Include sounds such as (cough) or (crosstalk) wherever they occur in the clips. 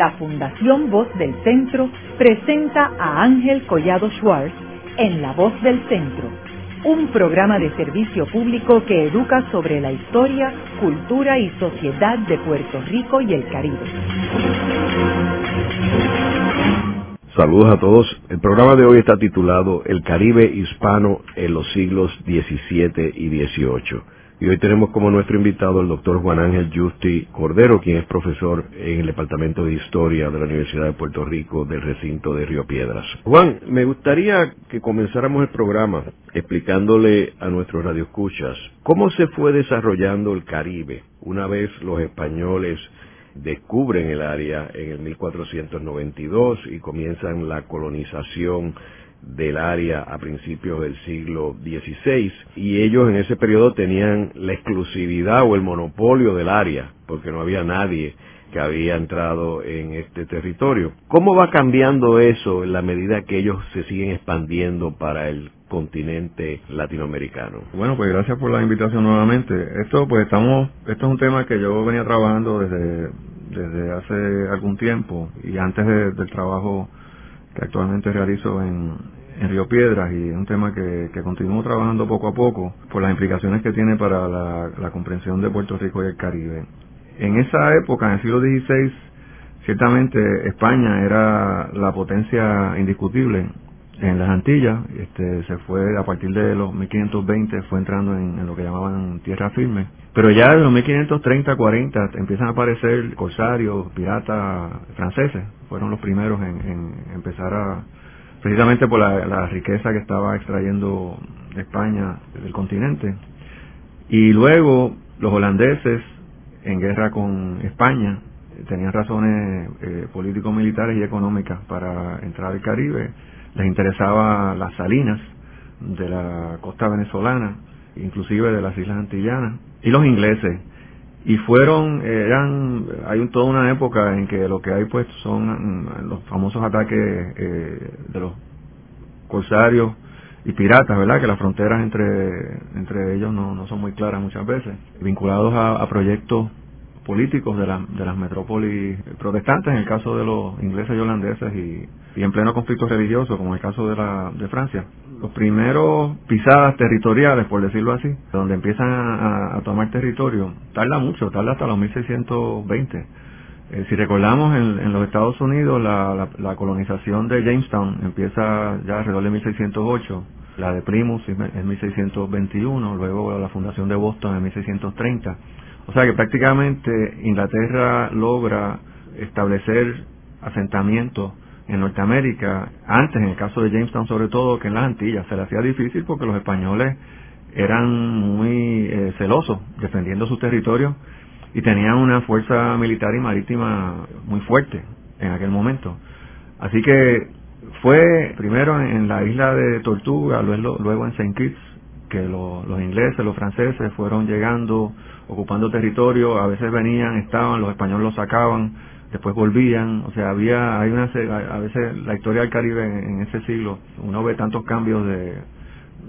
la Fundación Voz del Centro presenta a Ángel Collado Schwartz en La Voz del Centro, un programa de servicio público que educa sobre la historia, cultura y sociedad de Puerto Rico y el Caribe. Saludos a todos. El programa de hoy está titulado El Caribe Hispano en los siglos XVII y XVIII. Y hoy tenemos como nuestro invitado el doctor Juan Ángel Justi Cordero, quien es profesor en el Departamento de Historia de la Universidad de Puerto Rico del recinto de Río Piedras. Juan, me gustaría que comenzáramos el programa explicándole a nuestros radioescuchas cómo se fue desarrollando el Caribe una vez los españoles descubren el área en el 1492 y comienzan la colonización del área a principios del siglo XVI y ellos en ese periodo tenían la exclusividad o el monopolio del área porque no había nadie que había entrado en este territorio. ¿Cómo va cambiando eso en la medida que ellos se siguen expandiendo para el continente latinoamericano? Bueno, pues gracias por la invitación nuevamente. Esto pues estamos esto es un tema que yo venía trabajando desde desde hace algún tiempo y antes del trabajo que actualmente realizo en, en Río Piedras y es un tema que, que continúo trabajando poco a poco por las implicaciones que tiene para la, comprensión de Puerto Rico y el Caribe. En esa época, en el siglo XVI, ciertamente España era la potencia indiscutible en las Antillas, este, se fue a partir de los 1520 fue entrando en, lo que llamaban tierra firme, pero ya en los 1530, 40 empiezan a aparecer corsarios, piratas franceses, fueron los primeros en, en empezar a precisamente por la, riqueza que estaba extrayendo España del continente. Y luego los holandeses, en guerra con España, tenían razones eh, militares y económicas para entrar al Caribe. Les interesaba las salinas de la costa venezolana, inclusive de las Islas Antillanas. Y los ingleses, y fueron eran hay toda una época en que lo que hay pues son mm, los famosos ataques eh, de los corsarios y piratas verdad que las fronteras entre entre ellos no, no son muy claras muchas veces vinculados a, proyectos políticos de, la, de las metrópolis protestantes en el caso de los ingleses y holandeses y, en pleno conflicto religioso como en el caso de la de Francia los primeros pisadas territoriales, por decirlo así, donde empiezan a, tomar territorio, tarda mucho, tarda hasta los 1620. Eh, si recordamos, en, los Estados Unidos la, colonización de Jamestown empieza ya alrededor de 1608, la de Plymouth en 1621, luego la fundación de Boston en 1630. O sea que prácticamente Inglaterra logra establecer asentamientos en Norteamérica, antes en el caso de Jamestown sobre todo, que en las Antillas, se le hacía difícil porque los españoles eran muy eh, celosos defendiendo sus territorios y tenían una fuerza militar y marítima muy fuerte en aquel momento. Así que fue primero en la isla de Tortuga, luego, luego en Saint Kitts, que los ingleses, los franceses fueron llegando, ocupando territorio, a veces venían, estaban, los españoles los sacaban, después volvían, o sea, había, hay una, a veces la historia del Caribe en, ese siglo, uno ve tantos cambios de,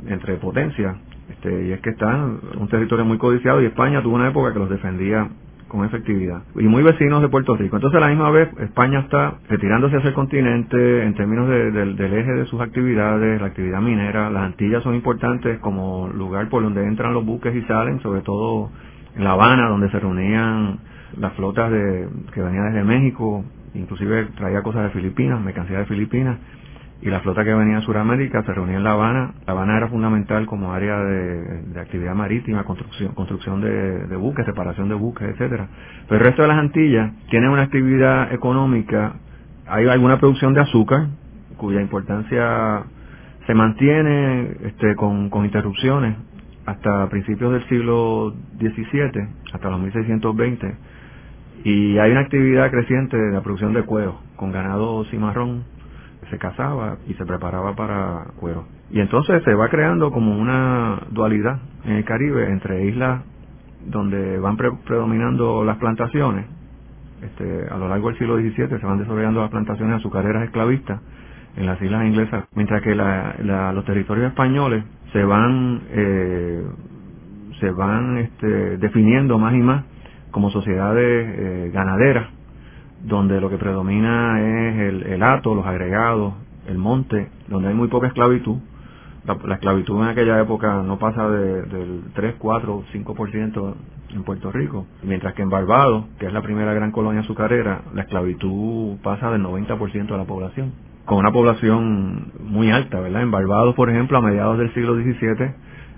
entre potencias, este, y es que está un territorio muy codiciado y España tuvo una época que los defendía con efectividad y muy vecinos de Puerto Rico. Entonces a la misma vez España está retirándose hacia el continente en términos del eje de sus actividades, la actividad minera, las Antillas son importantes como lugar por donde entran los buques y salen, sobre todo en La Habana donde se reunían las flotas de, que venía desde México, inclusive traía cosas de Filipinas, mercancía de Filipinas, y la flota que venía de Sudamérica se reunía en La Habana. La Habana era fundamental como área de, actividad marítima, construcción, construcción de, buques, reparación de buques, etcétera. Pero el resto de las Antillas tiene una actividad económica, hay alguna producción de azúcar, cuya importancia se mantiene este, con, con interrupciones hasta principios del siglo XVII, hasta los 1620 y hay una actividad creciente de la producción de cuero, con ganado cimarrón, se cazaba y se preparaba para cuero. Y entonces se va creando como una dualidad en el Caribe entre islas donde van predominando las plantaciones, este, a lo largo del siglo XVII se van desarrollando las plantaciones azucareras esclavistas en las islas inglesas, mientras que los territorios españoles se van eh, se van este, definiendo más y más como sociedades eh, ganaderas, donde lo que predomina es el, el hato, los agregados, el monte, donde hay muy poca esclavitud. La, esclavitud en aquella época no pasa de, del 3, 4, 5% en Puerto Rico, mientras que en Barbados, que es la primera gran colonia azucarera, la esclavitud pasa del 90% de la población, con una población muy alta, ¿verdad? En Barbados, por ejemplo, a mediados del siglo XVII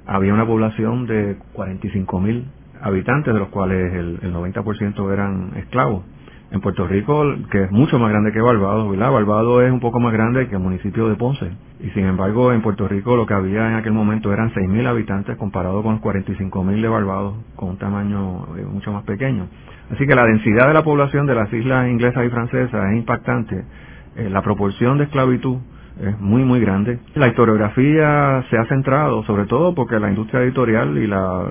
había una población de 45 mil habitantes, de los cuales el, el 90% eran esclavos. En Puerto Rico, que es mucho más grande que Barbados, ¿verdad? Barbados es un poco más grande que el municipio de Ponce. Y sin embargo, en Puerto Rico lo que había en aquel momento eran 6.000 habitantes comparado con los 45.000 de Barbados, con un tamaño eh, mucho más pequeño. Así que la densidad de la población de las islas inglesas y francesas es impactante. Eh, la proporción de esclavitud es muy, muy grande. La historiografía se ha centrado, sobre todo porque la industria editorial y las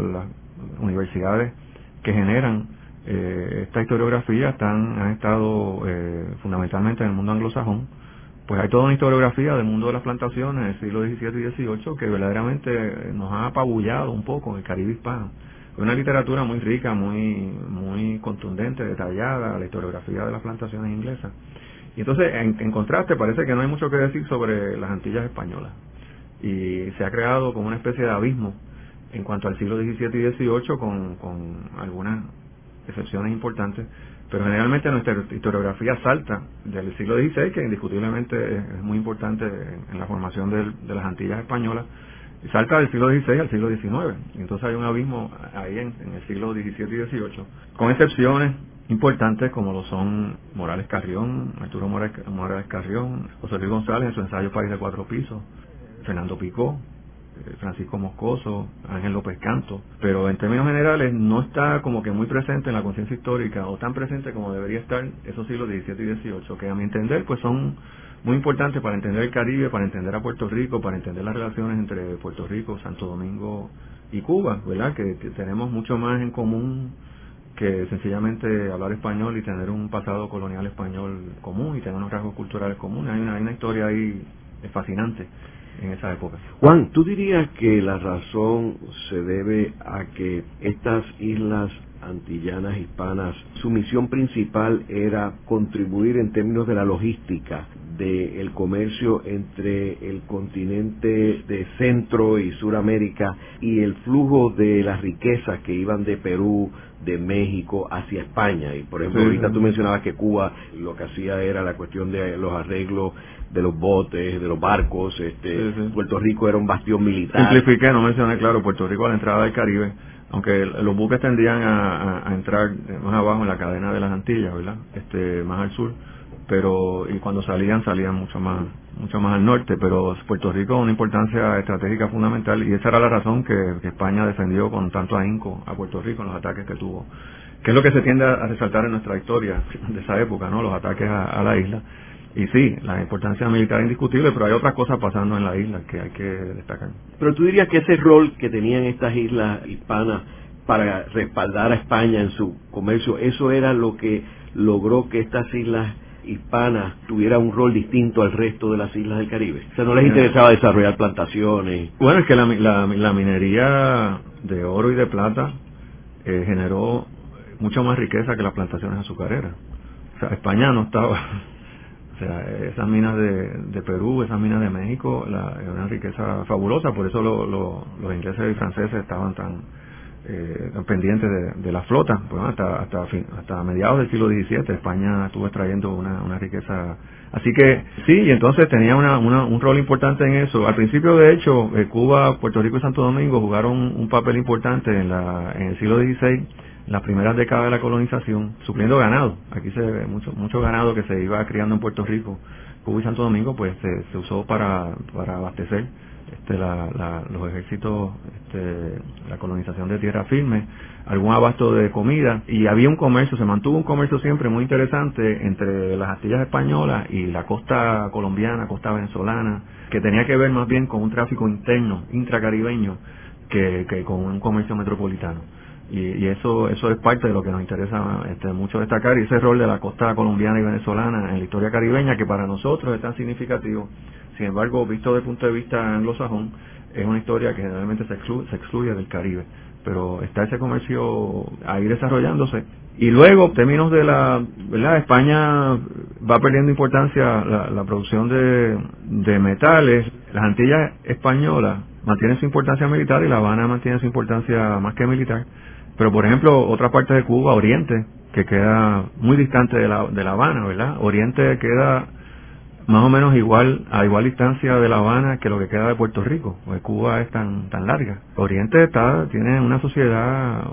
universidades que generan eh, esta historiografía están, han estado eh, fundamentalmente en el mundo anglosajón, pues hay toda una historiografía del mundo de las plantaciones del siglo XVII y XVIII que verdaderamente nos ha apabullado un poco en el Caribe hispano. Es una literatura muy rica, muy, muy contundente, detallada, la historiografía de las plantaciones inglesas. Y entonces, en, en, contraste, parece que no hay mucho que decir sobre las Antillas españolas. Y se ha creado como una especie de abismo en cuanto al siglo XVII y XVIII con, con algunas excepciones importantes, pero generalmente nuestra historiografía salta del siglo XVI, que indiscutiblemente es muy importante en, la formación de las Antillas españolas, y salta del siglo XVI al siglo XIX. Y entonces hay un abismo ahí en, el siglo XVII y XVIII, con excepciones importantes como lo son Morales Carrión, Arturo Morales, Carrión, José Luis González en su ensayo País de Cuatro Pisos, Fernando Picó, Francisco Moscoso, Ángel López Canto, pero en términos generales no está como que muy presente en la conciencia histórica o tan presente como debería estar esos siglos XVII y XVIII, que a mi entender pues son muy importantes para entender el Caribe, para entender a Puerto Rico, para entender las relaciones entre Puerto Rico, Santo Domingo y Cuba, ¿verdad? Que, tenemos mucho más en común que sencillamente hablar español y tener un pasado colonial español común y tener unos rasgos culturales comunes. Hay una, hay una historia ahí fascinante Juan, ¿tú dirías que la razón se debe a que estas islas antillanas hispanas, su misión principal era contribuir en términos de la logística del comercio entre el continente de Centro y Suramérica y el flujo de las riquezas que iban de Perú, de México hacia España. Y por ejemplo, ahorita tú mencionabas que Cuba lo que hacía era la cuestión de los arreglos de los botes, de los barcos. Este, Puerto Rico era un bastión militar. Simplifiqué, no mencioné claro, Puerto Rico a la entrada del Caribe, aunque los buques tendían a, entrar más abajo en la cadena de las Antillas, ¿verdad? Este, más al sur, pero y cuando salían salían mucho más mucho más al norte, pero Puerto Rico una importancia estratégica fundamental y esa era la razón que, España defendió con tanto ahínco a Puerto Rico en los ataques que tuvo, que es lo que se tiende a resaltar en nuestra historia de esa época, ¿no? Los ataques a la isla y sí, la importancia militar es indiscutible, pero hay otras cosas pasando en la isla que hay que destacar. Pero tú dirías que ese rol que tenían estas islas hispanas para respaldar a España en su comercio, eso era lo que logró que estas islas hispanas tuvieran un rol distinto al resto de las islas del Caribe. O sea, no les interesaba desarrollar plantaciones. Bueno, es que la, la, minería de oro y de plata eh, generó mucha más riqueza que las plantaciones azucareras. O sea, España no estaba (laughs) esas minas de, de Perú, esas minas de México, la, es una riqueza fabulosa, por eso los ingleses y franceses estaban tan, eh, pendientes de, la flota. Bueno, hasta, hasta, hasta mediados del siglo XVII España estuvo extrayendo una, una riqueza. Así que sí, y entonces tenía una, un rol importante en eso. Al principio, de hecho, eh, Cuba, Puerto Rico y Santo Domingo jugaron un papel importante en, la, en el siglo XVI las primeras décadas de la colonización, supliendo ganado. Aquí se ve mucho, mucho ganado que se iba criando en Puerto Rico, Cuba y Santo Domingo, pues se, usó para, para abastecer este, la, los ejércitos, este, la colonización de tierra firme, algún abasto de comida y había un comercio, se mantuvo un comercio siempre muy interesante entre las Astillas españolas y la costa colombiana, costa venezolana, que tenía que ver más bien con un tráfico interno, intracaribeño, que, que con un comercio metropolitano. Y, eso eso es parte de lo que nos interesa este, mucho destacar y ese rol de la costa colombiana y venezolana en la historia caribeña que para nosotros es tan significativo sin embargo visto desde el punto de vista anglosajón es una historia que generalmente se excluye, se excluye del Caribe. Pero está ese comercio ahí desarrollándose y luego términos de la verdad España va perdiendo importancia la, la producción de, de metales. Las Antillas españolas mantienen su importancia militar y La Habana mantiene su importancia más que militar. Pero, por ejemplo, otra parte de Cuba, Oriente, que queda muy distante de La, de la Habana, ¿verdad? Oriente queda más o menos igual a igual distancia de La Habana que lo que queda de Puerto Rico, porque Cuba es tan tan larga. Oriente está tiene una sociedad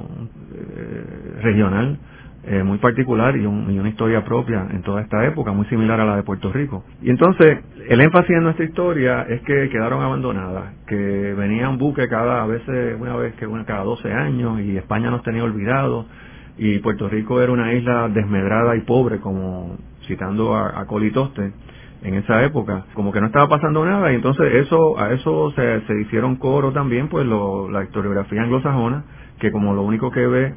eh, regional eh, muy particular y, una historia propia en toda esta época, muy similar a la de Puerto Rico. Y entonces, el énfasis en nuestra historia es que quedaron abandonadas, que venían buques cada vez, una vez que una, cada 12 años y España nos tenía olvidados y Puerto Rico era una isla desmedrada y pobre, como citando a, Colitoste en esa época, como que no estaba pasando nada y entonces eso a eso se, se hicieron coro también pues la historiografía anglosajona que como lo único que ve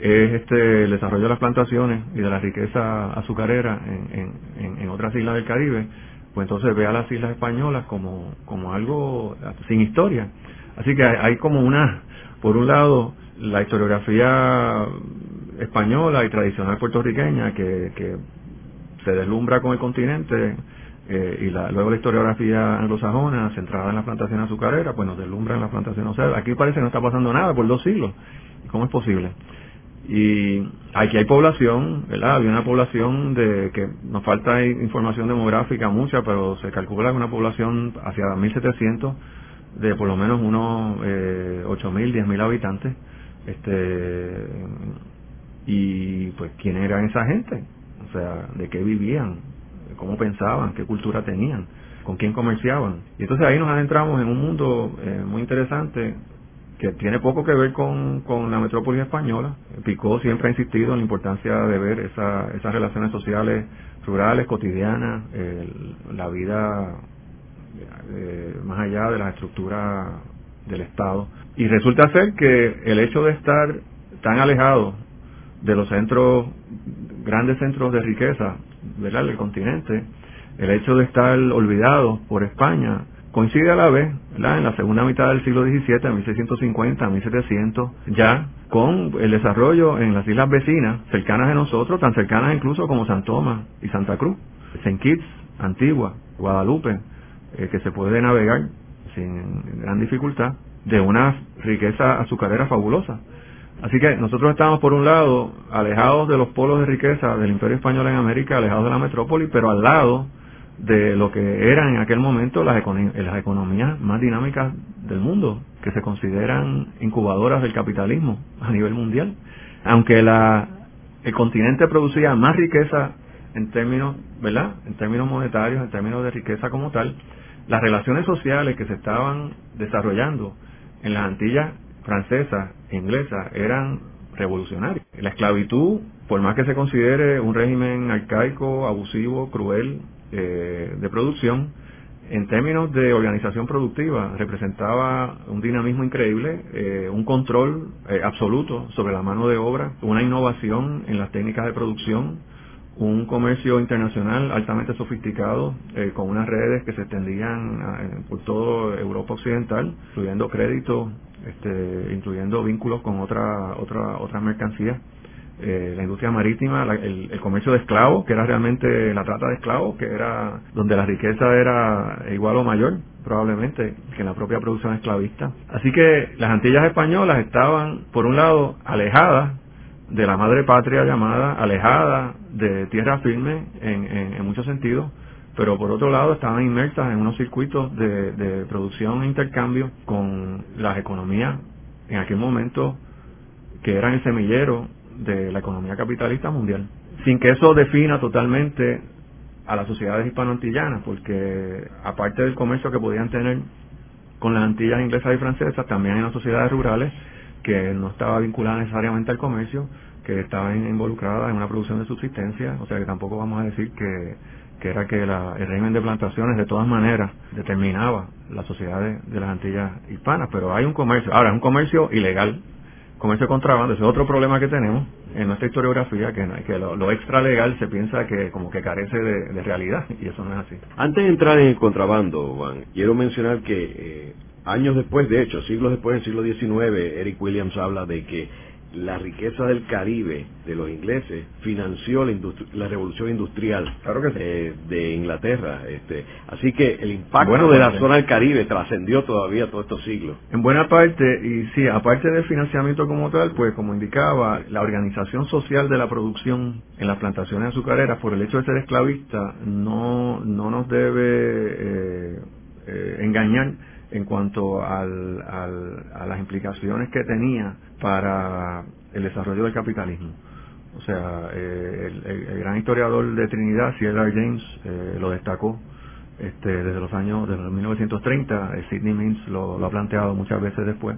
es este el desarrollo de las plantaciones y de la riqueza azucarera en, en, en, otras islas del Caribe, pues entonces ve a las islas españolas como, como algo sin historia. Así que hay, como una, por un lado, la historiografía española y tradicional puertorriqueña que, que se deslumbra con el continente eh, y la, luego la historiografía anglosajona centrada en la plantación azucarera, pues nos deslumbra en la plantación. O sea, aquí parece que no está pasando nada por dos siglos. ¿Cómo es posible? Y aquí hay población, ¿verdad? Había una población de que nos falta información demográfica mucha, pero se calcula que una población hacia 1700 de por lo menos unos eh, 8.000, 10.000 habitantes. Este, y pues, ¿quién eran esa gente? O sea, ¿de qué vivían? ¿Cómo pensaban? ¿Qué cultura tenían? ¿Con quién comerciaban? Y entonces ahí nos adentramos en un mundo eh, muy interesante que tiene poco que ver con, con la metrópoli española. Picó siempre ha insistido en la importancia de ver esa, esas relaciones sociales rurales, cotidianas, la vida eh, más allá de la estructura del Estado. Y resulta ser que el hecho de estar tan alejado de los centros, grandes centros de riqueza del continente, el hecho de estar olvidado por España, coincide a la vez, en la segunda mitad del siglo XVII, 1650, 1700, ya con el desarrollo en las islas vecinas, cercanas de nosotros, tan cercanas incluso como San Tomás y Santa Cruz, St. Kitts, Antigua, Guadalupe, eh, que se puede navegar sin gran dificultad, de una riqueza azucarera fabulosa. Así que nosotros estamos, por un lado, alejados de los polos de riqueza del Imperio Español en América, alejados de la metrópoli, pero al lado de lo que eran en aquel momento las, las economías más dinámicas del mundo, que se consideran incubadoras del capitalismo a nivel mundial. Aunque la, el continente producía más riqueza en términos, ¿verdad? En términos monetarios, en términos de riqueza como tal, las relaciones sociales que se estaban desarrollando en las Antillas francesas inglesas eran revolucionarias. La esclavitud, por más que se considere un régimen arcaico, abusivo, cruel, eh, de producción, en términos de organización productiva, representaba un dinamismo increíble, eh, un control eh, absoluto sobre la mano de obra, una innovación en las técnicas de producción, un comercio internacional altamente sofisticado, con unas redes que se extendían por toda Europa Occidental, incluyendo crédito, este, incluyendo vínculos con otra, otra, otras mercancías eh, la industria marítima, el, comercio de esclavos, que era realmente la trata de esclavos, que era donde la riqueza era igual o mayor probablemente que en la propia producción esclavista. Así que las Antillas españolas estaban, por un lado, alejadas de la madre patria llamada, alejadas de tierra firme en, en, muchos sentidos, pero por otro lado estaban inmersas en unos circuitos de, producción e intercambio con las economías en aquel momento que eran el semillero de la economía capitalista mundial, sin que eso defina totalmente a las sociedades hispanoantillanas, porque aparte del comercio que podían tener con las Antillas inglesas y francesas, también hay unas sociedades rurales que no estaba vinculada necesariamente al comercio, que estaban involucradas en una producción de subsistencia, o sea que tampoco vamos a decir que, que era que la, el régimen de plantaciones de todas maneras determinaba las sociedades de las Antillas hispanas, pero hay un comercio, ahora es un comercio ilegal, comercio contrabando, ese es otro problema que tenemos en nuestra historiografía, que, lo, lo extra legal se piensa que como que carece de, realidad, y eso no es así. Antes de entrar en el contrabando, Juan, quiero mencionar que eh, años después, de hecho, siglos después, en siglo XIX, Eric Williams habla de que la riqueza del Caribe de los ingleses financió la, revolución industrial eh, de Inglaterra. Este, así que el impacto de la zona del Caribe trascendió todavía todos estos siglos. En buena parte, y sí, aparte del financiamiento como tal, pues como indicaba, la organización social de la producción en las plantaciones azucareras, por el hecho de ser esclavista, no, no nos debe eh, eh, engañar en cuanto al, a las implicaciones que tenía para el desarrollo del capitalismo. O sea, eh, el, gran historiador de Trinidad, C.L.R. James, eh, lo destacó este, desde los años, desde 1930. Sidney Mintz lo, ha planteado muchas veces después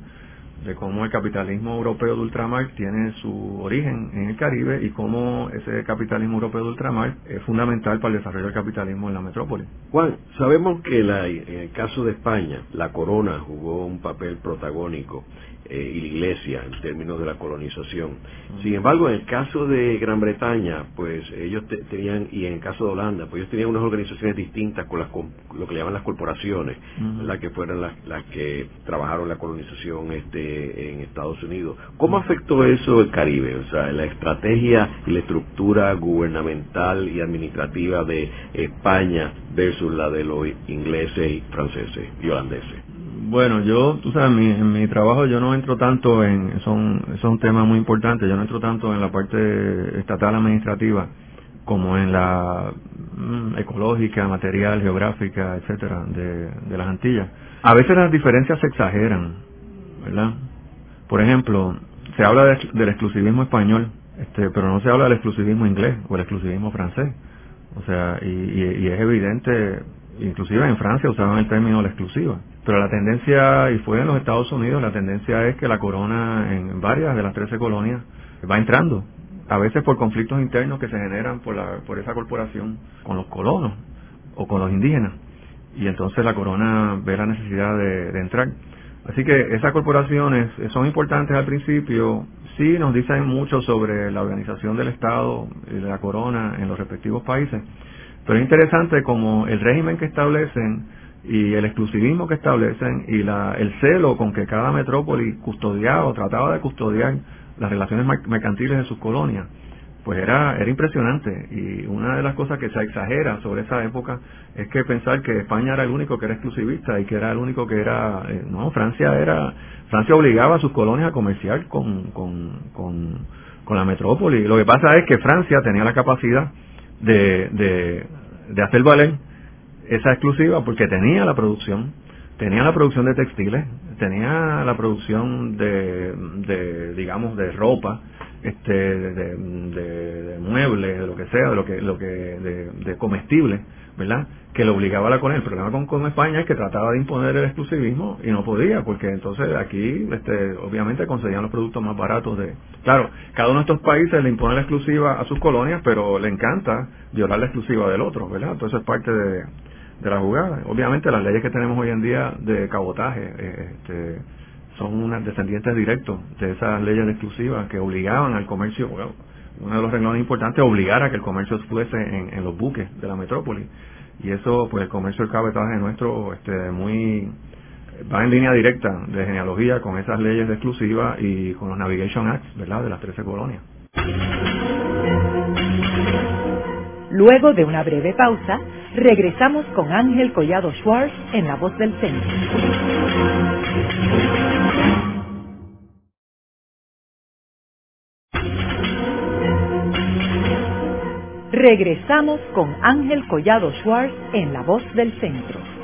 de cómo el capitalismo europeo de ultramar tiene su origen en el Caribe y cómo ese capitalismo europeo de ultramar es fundamental para el desarrollo del capitalismo en la metrópoli. Juan, sabemos que la, en el caso de España, la corona jugó un papel protagónico eh, y la iglesia en términos de la colonización. Sin embargo, en el caso de Gran Bretaña, pues ellos tenían, y en el caso de Holanda, pues ellos tenían unas organizaciones distintas con las, lo que llaman las corporaciones, las que fueron las, las que trabajaron la colonización este, en Estados Unidos. ¿Cómo afectó eso el Caribe? O sea, la estrategia y la estructura gubernamental y administrativa de España versus la de los ingleses y franceses y holandeses. Bueno, yo, tú sabes, en mi trabajo yo no entro tanto en, son, es un muy importante, yo no entro tanto en la parte estatal administrativa como en la mm, ecológica, material, geográfica, etcétera, de, de las Antillas. A veces las diferencias se exageran, ¿verdad? Por ejemplo, se habla del exclusivismo español, este, pero no se habla del exclusivismo inglés o el exclusivismo francés. O sea, y, y es evidente, inclusive en Francia usaban el término la exclusiva. Pero la tendencia, y fue en los Estados Unidos, la tendencia es que la corona en varias de las 13 colonias va entrando, a veces por conflictos internos que se generan por, la, por esa corporación con los colonos o con los indígenas. Y entonces la corona ve la necesidad de, de entrar. Así que esas corporaciones son importantes al principio, sí nos dicen mucho sobre la organización del Estado y de la corona en los respectivos países, pero es interesante como el régimen que establecen y el exclusivismo que establecen y la, el celo con que cada metrópoli custodiaba o trataba de custodiar las relaciones mercantiles de sus colonias, pues era, era impresionante. Y una de las cosas que se exagera sobre esa época es que pensar que España era el único que era exclusivista y que era el único que era, eh, no, Francia era, Francia obligaba a sus colonias a comerciar con, con, con, con la metrópoli. Lo que pasa es que Francia tenía la capacidad de, de, de hacer valer esa exclusiva porque tenía la producción, tenía la producción de textiles, tenía la producción de, de digamos, de ropa, este, de, de, muebles, de lo que sea, de lo que, lo que, de, de comestibles, ¿verdad? Que lo obligaba a la con El problema con, con España es que trataba de imponer el exclusivismo y no podía, porque entonces aquí, este, obviamente conseguían los productos más baratos de, claro, cada uno de estos países le impone la exclusiva a sus colonias, pero le encanta violar la exclusiva del otro, ¿verdad? Entonces es parte de, de la jugada. Obviamente las leyes que tenemos hoy en día de cabotaje eh, este, son unas descendientes directos de esas leyes exclusivas que obligaban al comercio, uno de los renglones importantes, obligar a que el comercio fuese en, los buques de la metrópoli. Y eso, pues el comercio del cabotaje nuestro, este, muy va en línea directa de genealogía con esas leyes exclusivas y con los Navigation Acts, ¿verdad?, de las 13 colonias. Luego de una breve pausa, regresamos con Ángel Collado Schwartz en La Voz del Centro. Regresamos con Ángel Collado Schwartz en La Voz del Centro.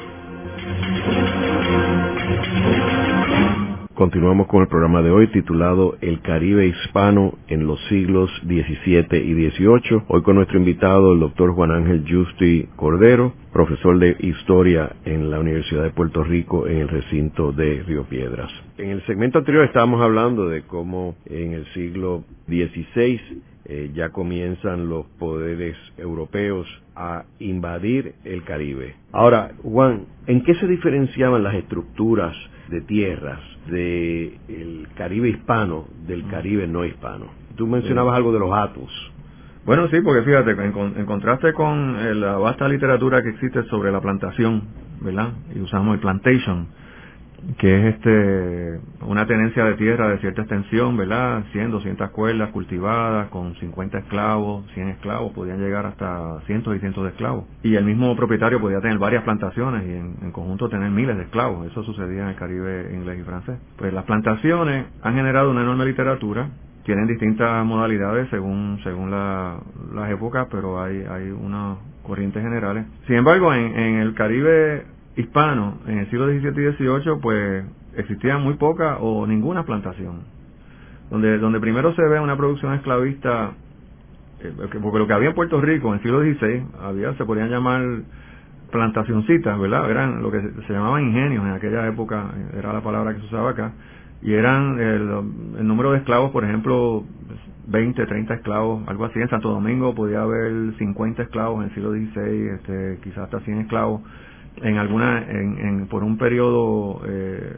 Continuamos con el programa de hoy titulado El Caribe Hispano en los siglos XVII y XVIII. Hoy con nuestro invitado, el doctor Juan Ángel Justi Cordero, profesor de Historia en la Universidad de Puerto Rico en el recinto de Río Piedras. En el segmento anterior estábamos hablando de cómo en el siglo XVI eh, ya comienzan los poderes europeos a invadir el Caribe. Ahora, Juan, ¿en qué se diferenciaban las estructuras de tierras del Caribe hispano del Caribe no hispano? Tú mencionabas algo de los atos. Bueno, sí, porque fíjate, en, contraste con eh, la vasta literatura que existe sobre la plantación, ¿verdad? Y usamos el plantation, que es este una tenencia de tierra de cierta extensión, ¿verdad? 100, 200 cuerdas cultivadas con 50 esclavos, 100 esclavos, podían llegar hasta cientos y cientos de esclavos. Y el mismo propietario podía tener varias plantaciones y en, conjunto tener miles de esclavos. Eso sucedía en el Caribe inglés y francés. Pues las plantaciones han generado una enorme literatura, tienen distintas modalidades según según la, las épocas, pero hay, hay unas corrientes generales. Sin embargo, en el Caribe hispano en el siglo XVII y XVIII, pues existía muy poca o ninguna plantación. Donde, donde primero se ve una producción esclavista, eh, porque lo que había en Puerto Rico en el siglo XVI, había, se podían llamar plantacioncitas, ¿verdad? Eran lo que se, llamaban ingenios en aquella época, era la palabra que se usaba acá, y eran el, el número de esclavos, por ejemplo, 20, 30 esclavos, algo así. En Santo Domingo podía haber 50 esclavos en el siglo XVI, este, quizás hasta 100 esclavos en alguna en, en por un periodo eh,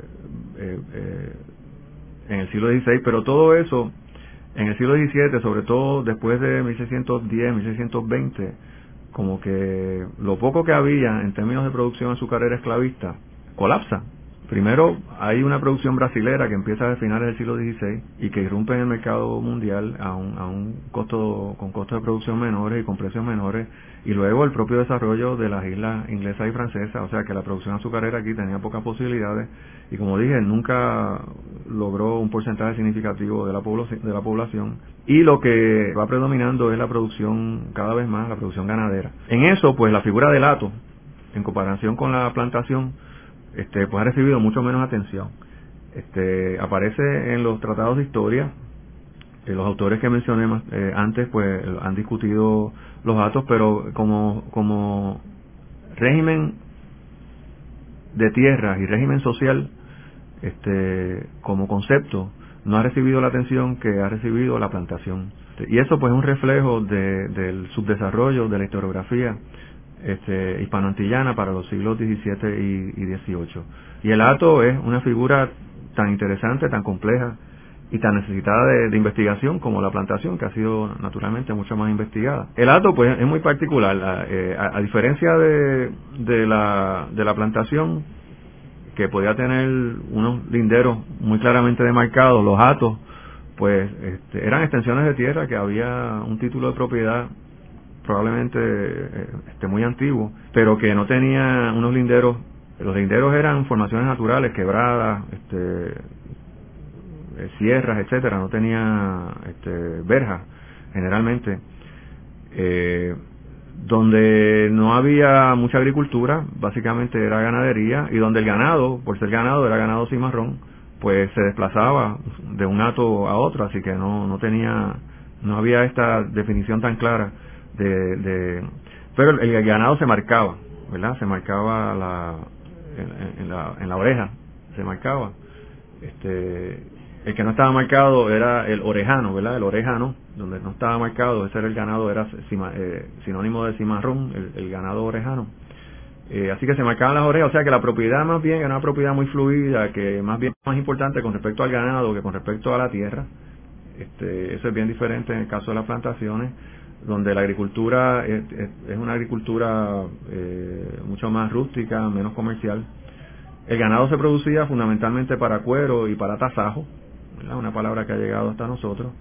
eh, eh, en el siglo XVI, pero todo eso en el siglo XVII, sobre todo después de 1610, 1620, como que lo poco que había en términos de producción azucarera esclavista colapsa Primero, hay una producción brasilera que empieza a finales del siglo XVI y que irrumpe en el mercado mundial a un, a un costo, con costos de producción menores y con precios menores. Y luego el propio desarrollo de las islas inglesas y francesas, o sea que la producción azucarera aquí tenía pocas posibilidades y como dije, nunca logró un porcentaje significativo de la, de la población. Y lo que va predominando es la producción, cada vez más, la producción ganadera. En eso, pues la figura del hato, en comparación con la plantación, este, pues ha recibido mucho menos atención. Este, aparece en los tratados de historia, eh, los autores que mencioné eh, antes pues han discutido los datos, pero como, como régimen de tierras y régimen social, este, como concepto, no ha recibido la atención que ha recibido la plantación. Y eso pues es un reflejo del subdesarrollo de la historiografía este, hispanoantillana para los siglos XVII y, XVIII. Y el hato es una figura tan interesante, tan compleja y tan necesitada de, investigación como la plantación, que ha sido naturalmente mucho más investigada. El hato, pues, es muy particular. Eh, a, diferencia de, la, plantación, que podía tener unos linderos muy claramente demarcados, los hatos, pues, este, eran extensiones de tierra que había un título de propiedad probablemente eh, este, muy antiguo, pero que no tenía unos linderos, los linderos eran formaciones naturales, quebradas, este, eh, sierras, etcétera, no tenía este, verjas generalmente, eh, donde no había mucha agricultura, básicamente era ganadería, y donde el ganado, por ser ganado, era ganado cimarrón, pues se desplazaba de un hato a otro, así que no, no tenía, no había esta definición tan clara de, de pero el, ganado se marcaba, ¿verdad? Se marcaba la, en, la, en la oreja, se marcaba. Este, el que no estaba marcado era el orejano, ¿verdad? El orejano, donde no estaba marcado, ese era el ganado, era eh, sinónimo de cimarrón, el, ganado orejano. Eh, así que se marcaban las orejas, o sea que la propiedad más bien era una propiedad muy fluida, que más bien más importante con respecto al ganado que con respecto a la tierra. Este, eso es bien diferente en el caso de las plantaciones donde la agricultura es, una agricultura eh, mucho más rústica, menos comercial. El ganado se producía fundamentalmente para cuero y para tasajo, una palabra que ha llegado hasta nosotros.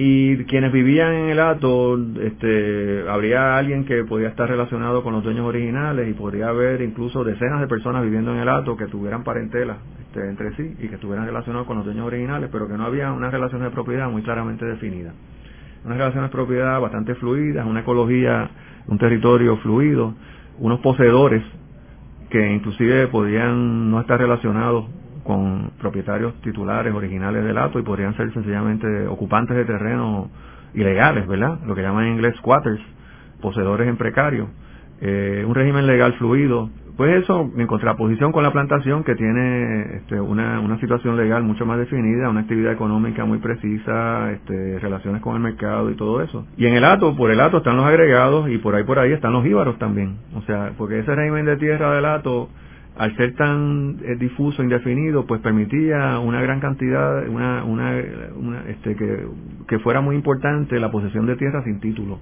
Y quienes vivían en el hato, este, habría alguien que podía estar relacionado con los dueños originales y podría haber incluso decenas de personas viviendo en el hato que tuvieran parentela este, entre sí y que estuvieran relacionados con los dueños originales, pero que no había una relación de propiedad muy claramente definida unas relaciones de propiedad bastante fluidas, una ecología, un territorio fluido, unos poseedores que inclusive podían no estar relacionados con propietarios titulares originales del ato y podrían ser sencillamente ocupantes de terreno ilegales, ¿verdad? Lo que llaman en inglés squatters, poseedores en precario, eh, un régimen legal fluido, pues eso, en contraposición con la plantación que tiene este, una, una situación legal mucho más definida, una actividad económica muy precisa, este, relaciones con el mercado y todo eso. Y en el ato, por el ato están los agregados y por ahí por ahí están los íbaros también. O sea, porque ese régimen de tierra del ato, al ser tan eh, difuso, indefinido, pues permitía una gran cantidad, una, una, una este, que, que fuera muy importante la posesión de tierra sin título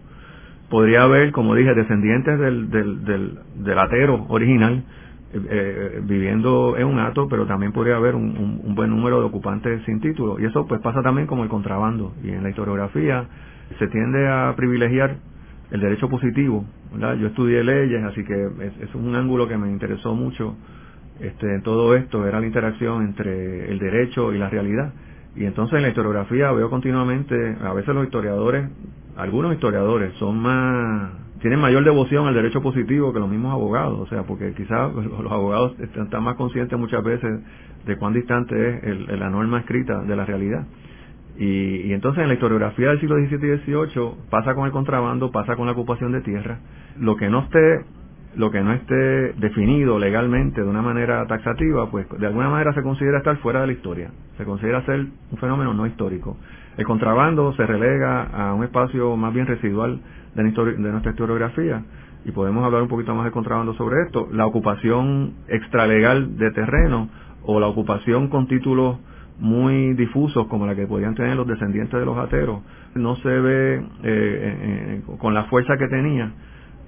podría haber, como dije, descendientes del, del, del, del atero original eh, eh, viviendo en un ato, pero también podría haber un, buen número de ocupantes sin título. Y eso pues pasa también como el contrabando. Y en la historiografía se tiende a privilegiar el derecho positivo. Yo estudié leyes, así que es, es un ángulo que me interesó mucho este, en todo esto, era la interacción entre el derecho y la realidad. Y entonces en la historiografía veo continuamente, a veces los historiadores algunos historiadores son más tienen mayor devoción al derecho positivo que los mismos abogados, o sea, porque quizás (laughs) los abogados están más conscientes muchas veces de cuán distante es la norma escrita de la realidad. Y, y, entonces en la historiografía del siglo XVII y XVIII pasa con el contrabando, pasa con la ocupación de tierra. Lo que no esté, lo que no esté definido legalmente de una manera taxativa, pues de alguna manera se considera estar fuera de la historia. Se considera ser un fenómeno no histórico. El contrabando se relega a un espacio más bien residual de, nuestra historiografía y podemos hablar un poquito más de contrabando sobre esto. La ocupación extralegal de terreno o la ocupación con títulos muy difusos como la que podían tener los descendientes de los ateros no se ve eh, eh, con la fuerza que tenía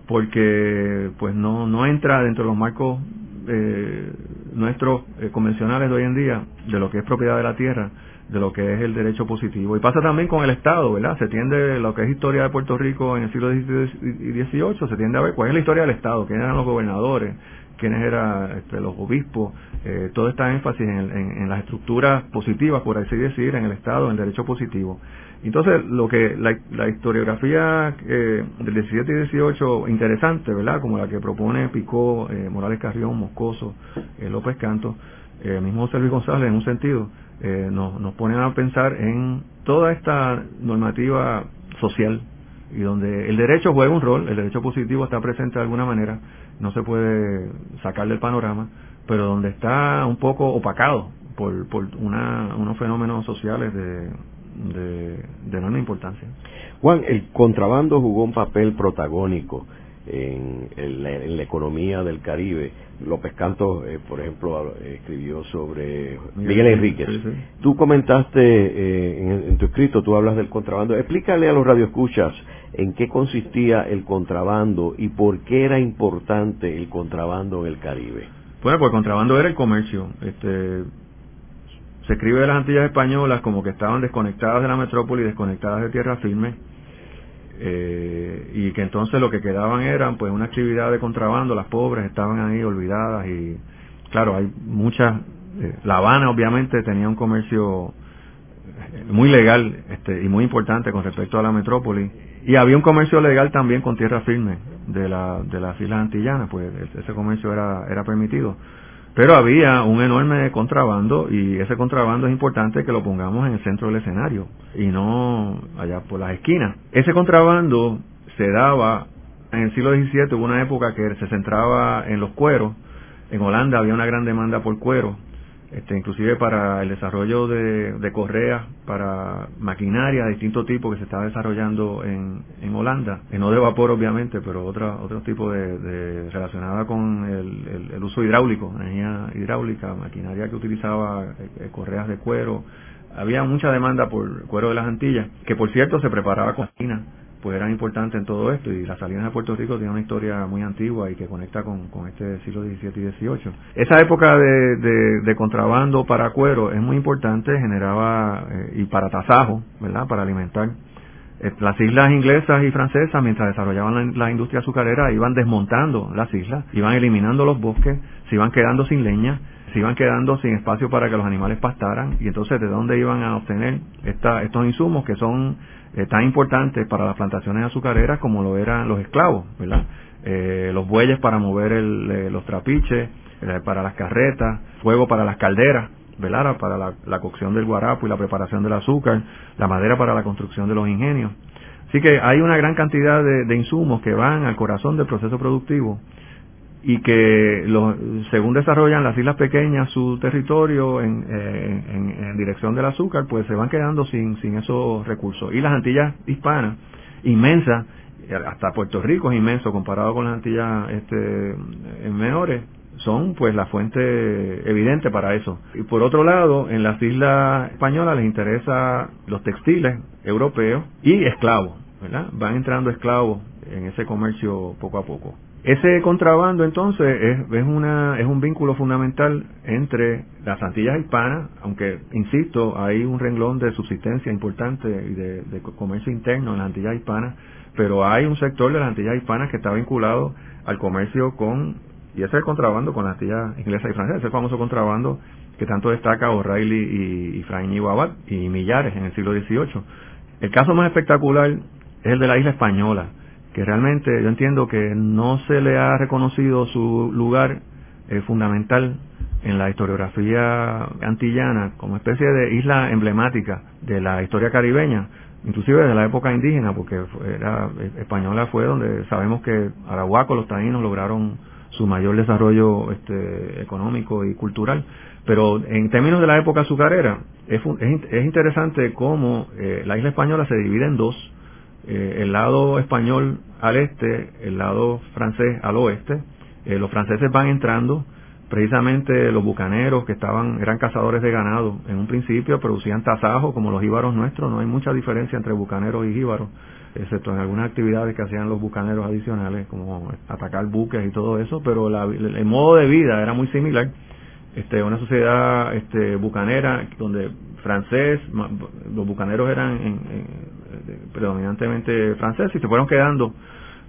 porque pues no no entra dentro de los marcos eh, nuestros convencionales de hoy en día de lo que es propiedad de la tierra de lo que es el derecho positivo. Y pasa también con el Estado, ¿verdad? Se tiende, lo que es historia de Puerto Rico en el siglo XVIII, se tiende a ver cuál es la historia del Estado, quiénes eran los gobernadores, quiénes eran este, los obispos, eh, todo énfasis en, las estructuras positivas, por así decir, en el Estado, en el derecho positivo. Entonces, lo que la, historiografía eh, del 17 y 18, interesante, ¿verdad? Como la que propone Picó, eh, Morales Carrión, Moscoso, eh, López Canto, mismo José González en un sentido, eh, nos, nos ponen a pensar en toda esta normativa social y donde el derecho juega un rol, el derecho positivo está presente de alguna manera, no se puede sacar del panorama, pero donde está un poco opacado por, por una, unos fenómenos sociales de, de, de enorme importancia. Juan, el contrabando jugó un papel protagónico en, la, economía del Caribe. López Canto, eh, por ejemplo, escribió sobre Miguel Enríquez. Tú comentaste eh, en, tu escrito, tú hablas del contrabando. Explícale a los radioescuchas en qué consistía el contrabando y por qué era importante el contrabando en el Caribe. Bueno, pues el contrabando era el comercio. Este, se escribe de las Antillas Españolas como que estaban desconectadas de la metrópoli, desconectadas de tierra firme eh, y que entonces lo que quedaban eran pues una actividad de contrabando, las pobres estaban ahí olvidadas y claro, hay muchas, eh, La Habana obviamente tenía un comercio eh, muy legal este, y muy importante con respecto a la metrópoli y había un comercio legal también con tierra firme de, la, de las islas antillanas, pues ese comercio era, era permitido. Pero había un enorme contrabando y ese contrabando es importante que lo pongamos en el centro del escenario y no allá por las esquinas. Ese contrabando se daba en el siglo XVII, hubo una época que se centraba en los cueros. En Holanda había una gran demanda por cuero este, inclusive para el desarrollo de, correas para maquinaria de distinto tipo que se estaba desarrollando en, en Holanda, no de vapor obviamente, pero otra, otro tipo de, relacionada con el, uso hidráulico, energía hidráulica, maquinaria que utilizaba eh, eh, correas de cuero. Había mucha demanda por cuero de las Antillas, que por cierto se preparaba con China pues eran importantes en todo esto y las Salinas de Puerto Rico tiene una historia muy antigua y que conecta con, con este siglo XVII y XVIII. Esa época de, de, contrabando para cuero es muy importante, generaba eh, y para tasajo, ¿verdad? Para alimentar. Eh, las islas inglesas y francesas, mientras desarrollaban la, industria azucarera, iban desmontando las islas, iban eliminando los bosques, se iban quedando sin leña, se iban quedando sin espacio para que los animales pastaran y entonces de dónde iban a obtener esta, estos insumos que son eh, tan importantes para las plantaciones azucareras como lo eran los esclavos, ¿verdad? Eh, los bueyes para mover el, eh, los trapiches, para las carretas, fuego para las calderas, ¿verdad? Para la, cocción del guarapo y la preparación del azúcar, la madera para la construcción de los ingenios. Así que hay una gran cantidad de, insumos que van al corazón del proceso productivo y que según desarrollan las islas pequeñas su territorio en, en, dirección del azúcar, pues se van quedando sin, sin esos recursos. Y las Antillas hispanas, inmensas, hasta Puerto Rico es inmenso comparado con las Antillas este, menores, son pues la fuente evidente para eso. Y por otro lado, en las islas españolas les interesa los textiles europeos y esclavos, ¿verdad? Van entrando esclavos en ese comercio poco a poco. Ese contrabando entonces es, una, es un vínculo fundamental entre las Antillas hispanas, aunque insisto, hay un renglón de subsistencia importante y de, comercio interno en las Antillas hispanas, pero hay un sector de las Antillas hispanas que está vinculado al comercio con y ese es el contrabando con las Antillas inglesas y francesas, ese famoso contrabando que tanto destaca O'Reilly y, y Fraín y y Millares en el siglo XVIII. El caso más espectacular es el de la isla española, que realmente yo entiendo que no se le ha reconocido su lugar eh, fundamental en la historiografía antillana como especie de isla emblemática de la historia caribeña, inclusive desde la época indígena, porque era, española fue donde sabemos que Arahuaco, los taínos lograron su mayor desarrollo este, económico y cultural. Pero en términos de la época azucarera, es, es, interesante cómo eh, la isla española se divide en dos, eh, el lado español al este, el lado francés al oeste. Eh, los franceses van entrando, precisamente los bucaneros que estaban, eran cazadores de ganado en un principio, producían tasajos como los jíbaros nuestros, no hay mucha diferencia entre bucaneros y jíbaros excepto en algunas actividades que hacían los bucaneros adicionales, como atacar buques y todo eso, pero el, modo de vida era muy similar. Este, una sociedad este, bucanera donde francés, los bucaneros eran predominantemente franceses y se fueron quedando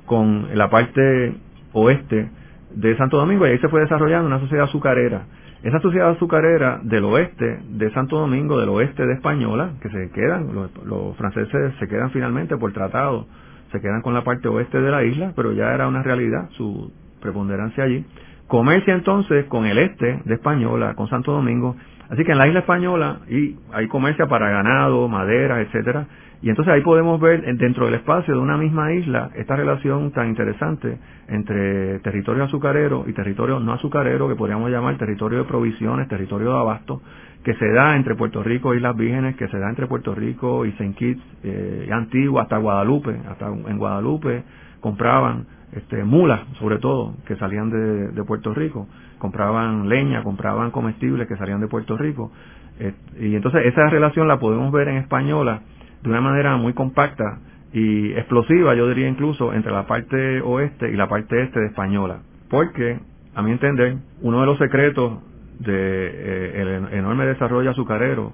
con la parte oeste de Santo Domingo y ahí se fue desarrollando una sociedad azucarera esa sociedad azucarera del oeste de Santo Domingo, del oeste de Española, que se quedan, los, franceses se quedan finalmente por tratado, se quedan con la parte oeste de la isla, pero ya era una realidad su preponderancia allí. Comercia entonces con el este de Española, con Santo Domingo, así que en la isla española y hay comercia para ganado, madera, etcétera, y entonces ahí podemos ver dentro del espacio de una misma isla esta relación tan interesante entre territorio azucarero y territorio no azucarero, que podríamos llamar territorio de provisiones, territorio de abasto, que se da entre Puerto Rico y Islas Vírgenes, que se da entre Puerto Rico y St. Kitts, eh, Antigua, hasta Guadalupe, hasta en Guadalupe compraban este, mulas, sobre todo, que salían de Puerto Rico, compraban leña, compraban comestibles que salían de Puerto Rico, eh, y entonces esa relación la podemos ver en española, de una manera muy compacta y explosiva, yo diría incluso, entre la parte oeste y la parte este de Española. Porque, a mi entender, uno de los secretos del de, eh, enorme desarrollo azucarero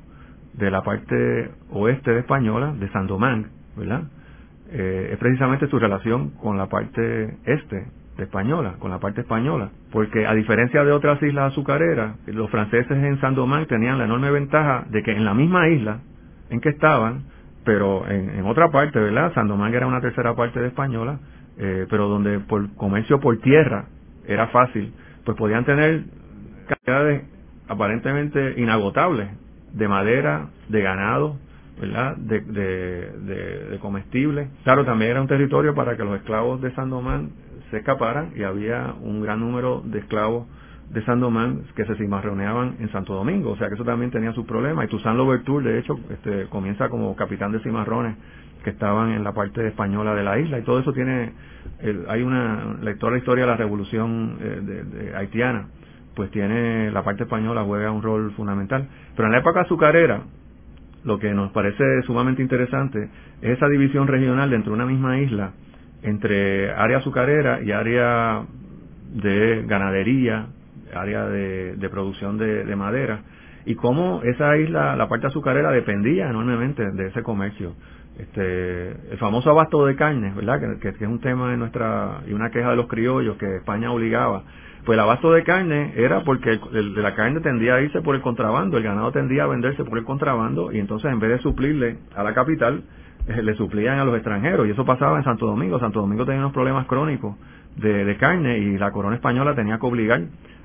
de la parte oeste de Española, de Sandomán, ¿verdad? Eh, es precisamente su relación con la parte este Española, con la parte española. Porque a diferencia de otras islas azucareras, los franceses en Sandomán tenían la enorme ventaja de que en la misma isla en que estaban, pero en, otra parte, ¿verdad? Sandomán era una tercera parte de Española, eh, pero donde por comercio por tierra era fácil, pues podían tener cantidades aparentemente inagotables de madera, de ganado, ¿verdad? De, de, de, comestibles. Claro, también era un territorio para que los esclavos de Sandomán se escaparan y había un gran número de esclavos de Sandomán que se cimarroneaban en Santo Domingo, o sea que eso también tenía sus problemas. Y Toussaint Louverture, de hecho, este, comienza como capitán de cimarrones que estaban en la parte española de la isla y todo eso tiene, hay una, la historia, la historia de la revolución eh, de, haitiana, pues tiene, la parte española juega un rol fundamental. Pero en la época azucarera, lo que nos parece sumamente interesante es esa división regional dentro de una misma isla entre área azucarera y área de ganadería, área de, producción de, madera, y cómo esa isla, la parte azucarera, dependía enormemente de ese comercio. Este, el famoso abasto de carne, ¿verdad? Que, es un tema de nuestra, y una queja de los criollos que España obligaba. Pues el abasto de carne era porque el, de la carne tendía a irse por el contrabando, el ganado tendía a venderse por el contrabando, y entonces en vez de suplirle a la capital, le suplían a los extranjeros, y eso pasaba en Santo Domingo. Santo Domingo tenía unos problemas crónicos de, de carne, y la corona española tenía que obligar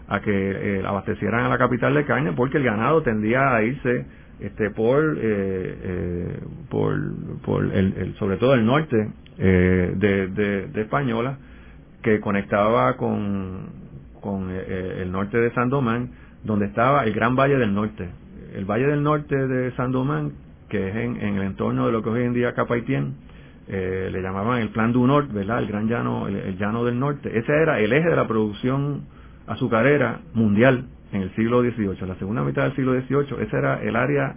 a que eh, abastecieran a la capital de carne porque el ganado tendía a irse este, por, por, por el, sobre todo el norte de, de, Española, que conectaba con, con el norte de Sandomán, donde estaba el Gran Valle del Norte. El Valle del Norte de Sandomán, que es en, el entorno de lo que hoy en día Capaitien, eh, le llamaban el Plan du Nord, ¿verdad? El Gran Llano, el, Llano del Norte. Ese era el eje de la producción azucarera mundial en el siglo XVIII, en la segunda mitad del siglo XVIII. Ese era el área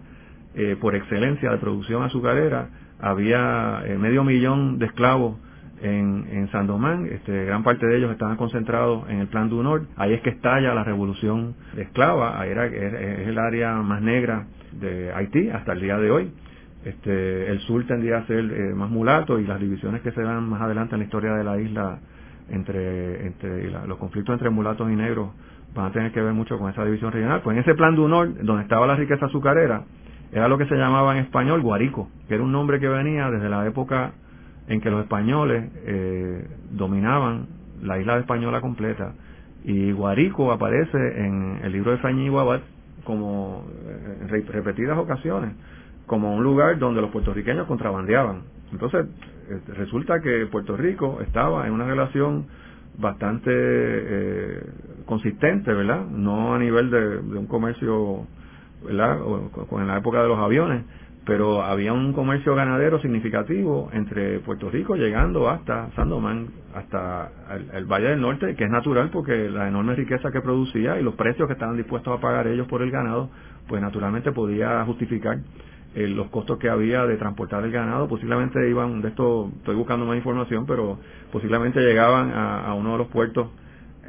eh, por excelencia de producción azucarera. Había eh, medio millón de esclavos en, en Sandomán, este, gran parte de ellos estaban concentrados en el Plan du Nord, ahí es que estalla la revolución esclava, ahí era, es, el área más negra de Haití hasta el día de hoy. Este, el sur tendría a ser eh, más mulato y las divisiones que se dan más adelante en la historia de la isla entre, entre los conflictos entre mulatos y negros van a tener que ver mucho con esa división regional. Pues en ese plan du Nord, donde estaba la riqueza azucarera, era lo que se llamaba en español guarico, que era un nombre que venía desde la época en que los españoles eh, dominaban la isla de española completa. Y Guarico aparece en el libro de Frañi Guabat como en repetidas ocasiones como un lugar donde los puertorriqueños contrabandeaban. Entonces, este, resulta que Puerto Rico estaba en una relación bastante eh, consistente, ¿verdad? No a nivel de, un comercio, ¿verdad? O, en la época de los aviones, pero había un comercio ganadero significativo entre Puerto Rico llegando hasta Sandomán, hasta el, Valle del Norte, que es natural porque la enorme riqueza que producía y los precios que estaban dispuestos a pagar ellos por el ganado, pues naturalmente podía justificar eh, los costos que había de transportar el ganado. Posiblemente iban, de esto estoy buscando más información, pero posiblemente llegaban a, uno de los puertos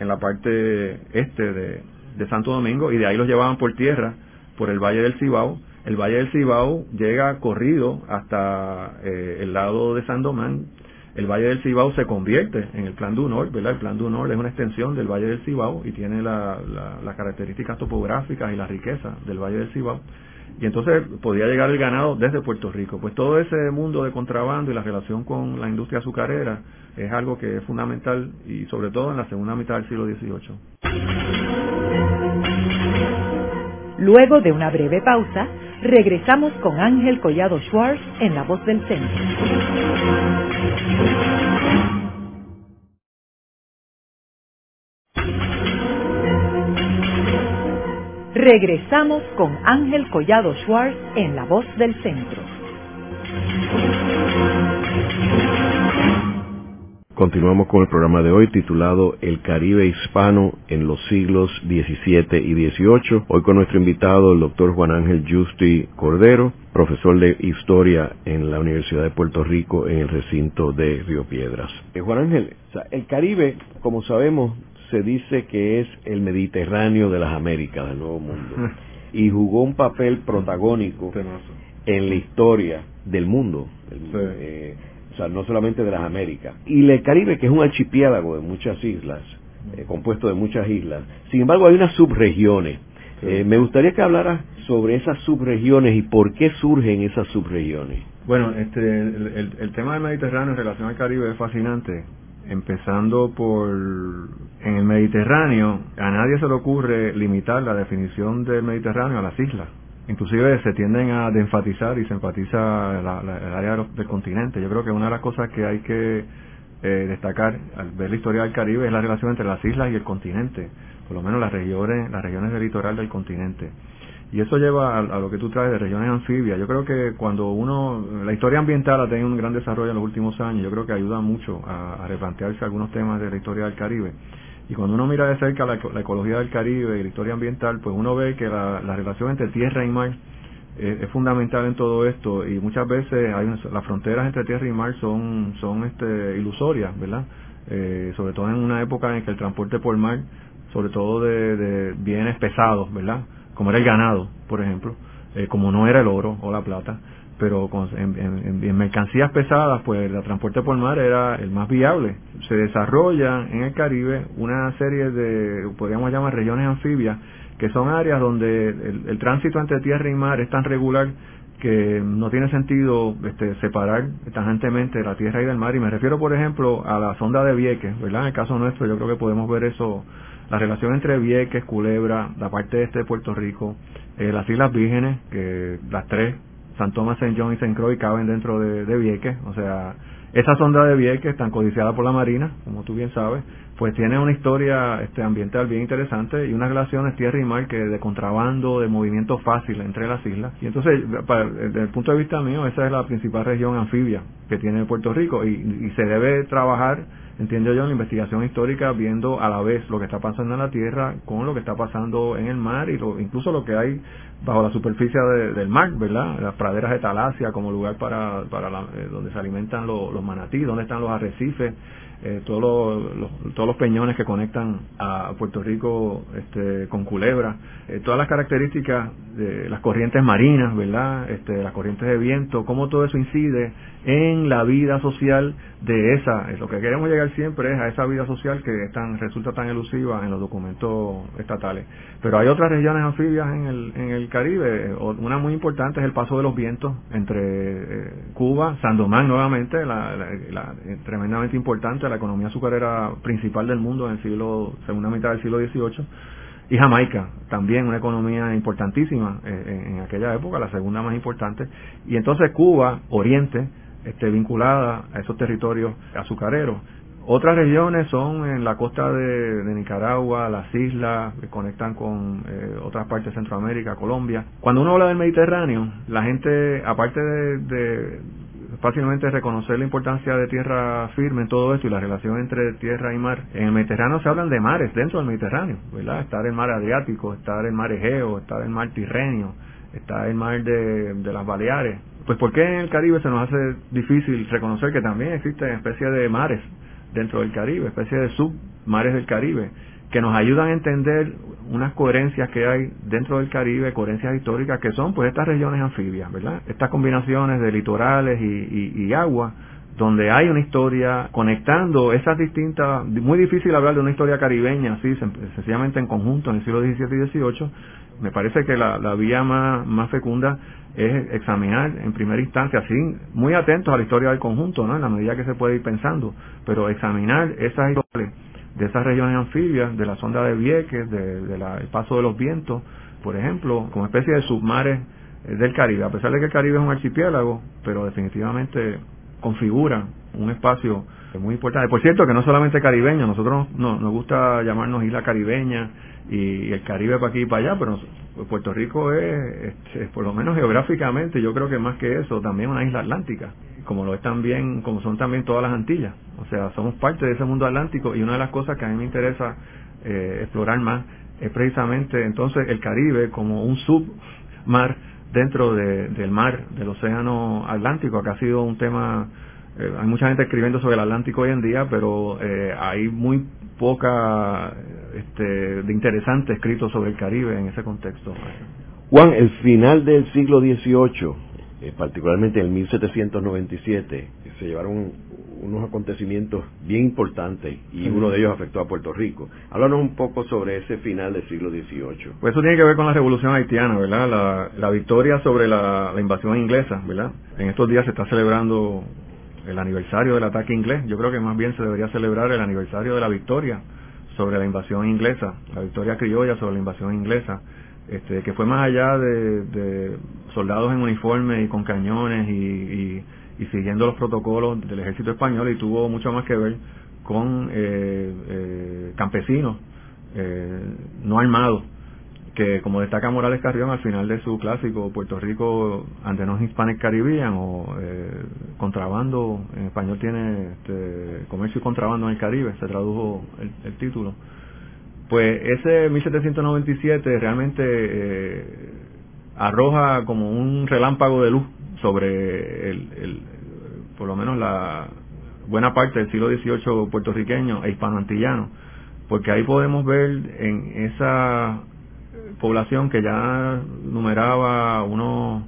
en la parte este de, de Santo Domingo y de ahí los llevaban por tierra, por el Valle del Cibao el Valle del Cibao llega corrido hasta eh, el lado de Sandomán. El Valle del Cibao se convierte en el Plan du Nord, ¿verdad? El Plan du Nord es una extensión del Valle del Cibao y tiene las características topográficas y la riqueza del Valle del Cibao. Y entonces podía llegar el ganado desde Puerto Rico. Pues todo ese mundo de contrabando y la relación con la industria azucarera es algo que es fundamental y sobre todo en la segunda mitad del siglo XVIII. Luego de una breve pausa, Regresamos con Ángel Collado Schwartz en La Voz del Centro. Regresamos con Ángel Collado Schwartz en La Voz del Centro. Continuamos con el programa de hoy titulado El Caribe Hispano en los siglos XVII y XVIII. Hoy con nuestro invitado, el doctor Juan Ángel Justi Cordero, profesor de Historia en la Universidad de Puerto Rico en el recinto de Río Piedras. Eh, Juan Ángel, el Caribe, como sabemos, se dice que es el Mediterráneo de las Américas, del Nuevo Mundo, (laughs) y jugó un papel protagónico en la historia del mundo. Eh, o sea, no solamente de las Américas. Y el Caribe, que es un archipiélago de muchas islas, eh, compuesto de muchas islas. Sin embargo, hay unas subregiones. Eh, me gustaría que hablaras sobre esas subregiones y por qué surgen esas subregiones. Bueno, este, el, el, tema del Mediterráneo en relación al Caribe es fascinante. Empezando por, en el Mediterráneo, a nadie se le ocurre limitar la definición del Mediterráneo a las islas inclusive se tienden a enfatizar y se enfatiza el área del continente. Yo creo que una de las cosas que hay que eh, destacar al ver la historia del Caribe es la relación entre las islas y el continente, por lo menos las regiones, las regiones del litoral del continente. Y eso lleva a, lo que tú traes de regiones anfibias. Yo creo que cuando uno, la historia ambiental ha tenido un gran desarrollo en los últimos años, yo creo que ayuda mucho a replantearse algunos temas de la historia del Caribe. Y cuando uno mira de cerca la, ecología del Caribe y la historia ambiental, pues uno ve que la, relación entre tierra y mar es, fundamental en todo esto y muchas veces hay las fronteras entre tierra y mar son, son este, ilusorias, ¿verdad? Eh, sobre todo en una época en que el transporte por mar, sobre todo de, bienes pesados, ¿verdad? Como era el ganado, por ejemplo, eh, como no era el oro o la plata, pero en, mercancías pesadas, pues el transporte por mar era el más viable. Se desarrolla en el Caribe una serie de, podríamos llamar regiones anfibias, que son áreas donde el, tránsito entre tierra y mar es tan regular que no tiene sentido este, separar tangentemente la tierra y del mar y me refiero por ejemplo a la sonda de Vieques, ¿verdad? En el caso nuestro yo creo que podemos ver eso, la relación entre Vieques, Culebra, la parte este de Puerto Rico, eh, las Islas Vírgenes, que las tres, San Tomás, San John y San Croix caben dentro de, de Vieques, o sea, esa sonda de Vieques, tan codiciada por la Marina, como tú bien sabes, pues tiene una historia este, ambiental bien interesante y unas relaciones tierra y mar que de contrabando, de movimiento fácil entre las islas. Y entonces, desde el punto de vista mío, esa es la principal región anfibia que tiene Puerto Rico y, y se debe trabajar entiendo yo, en la investigación histórica viendo a la vez lo que está pasando en la tierra con lo que está pasando en el mar y lo, incluso lo que hay bajo la superficie del mar, ¿verdad? Las praderas de Talasia como lugar para, para eh, donde se alimentan los manatí, donde están los arrecifes, eh, todos, los, todos los peñones que conectan a Puerto Rico este, con Culebra, eh, todas las características de las corrientes marinas, ¿verdad? Este, las corrientes de viento, cómo todo eso incide en la vida social de esa, lo que queremos llegar siempre es a esa vida social que resulta tan elusiva en los documentos estatales. Pero hay otras regiones anfibias en el, en el Caribe, una muy importante es el paso de los vientos entre eh, Cuba, Sandomán nuevamente, tremendamente importante, la economía azucarera principal del mundo en el siglo, segunda mitad del siglo XVIII, y Jamaica, también una economía importantísima eh, en, aquella época, la segunda más importante, y entonces Cuba, Oriente, este, vinculada a esos territorios azucareros. Otras regiones son en la costa de, Nicaragua, las islas que conectan con eh, otras partes de Centroamérica, Colombia. Cuando uno habla del Mediterráneo, la gente, aparte de, fácilmente reconocer la importancia de tierra firme en todo esto y la relación entre tierra y mar. En el Mediterráneo se hablan de mares dentro del Mediterráneo, ¿verdad? Está el mar Adriático, está el mar Egeo, está el mar Tirrenio, está el mar de, de las Baleares. Pues ¿por qué en el Caribe se nos hace difícil reconocer que también existen especies de mares dentro del Caribe, especies de submares del Caribe, que nos ayudan a entender unas coherencias que hay dentro del Caribe, coherencias históricas que son pues estas regiones anfibias, ¿verdad? Estas combinaciones de litorales y, agua, donde hay una historia conectando esas distintas, muy difícil hablar de una historia caribeña así, sencillamente en conjunto en el siglo XVII y XVIII, me parece que la, la vía más, más fecunda es examinar en primera instancia, así, muy atentos a la historia del conjunto, ¿no? En la medida que se puede ir pensando, pero examinar esas historias de esas regiones anfibias, de la sonda de Vieques, del de, paso de los vientos, por ejemplo, como especie de submares eh, del Caribe, a pesar de que el Caribe es un archipiélago, pero definitivamente configura un espacio muy importante. Por cierto, que no solamente caribeño, nosotros no, nos gusta llamarnos isla caribeña y, el Caribe para aquí y para allá, pero Puerto Rico es, este, por lo menos geográficamente, yo creo que más que eso, también una isla atlántica, como lo es también, como son también todas las Antillas. O sea, somos parte de ese mundo atlántico y una de las cosas que a mí me interesa eh, explorar más es precisamente entonces el Caribe como un submar dentro del mar, del océano Atlántico, que ha sido un tema eh, hay mucha gente escribiendo sobre el Atlántico hoy en día, pero eh, hay muy poca este, de interesante escrito sobre el Caribe en ese contexto. Juan, el final del siglo XVIII, eh, particularmente en 1797, se llevaron unos acontecimientos bien importantes y uno de ellos afectó a Puerto Rico. Háblanos un poco sobre ese final del siglo XVIII. Pues eso tiene que ver con la revolución haitiana, ¿verdad? La, victoria sobre la, la invasión inglesa, ¿verdad? En estos días se está celebrando el aniversario del ataque inglés. Yo creo que más bien se debería celebrar el aniversario de la victoria sobre la invasión inglesa, la victoria criolla sobre la invasión inglesa, este, que fue más allá de, soldados en uniforme y con cañones y, siguiendo los protocolos del ejército español y tuvo mucho más que ver con eh, eh, campesinos eh, no armados que como destaca Morales Carrión al final de su clásico Puerto Rico ante los Hispanic Caribbean o eh, contrabando, en español tiene este, comercio y contrabando en el Caribe, se tradujo el, título. Pues ese 1797 realmente eh, arroja como un relámpago de luz sobre el, el, por lo menos la buena parte del siglo XVIII puertorriqueño e hispanoantillano, porque ahí podemos ver en esa población que ya numeraba unos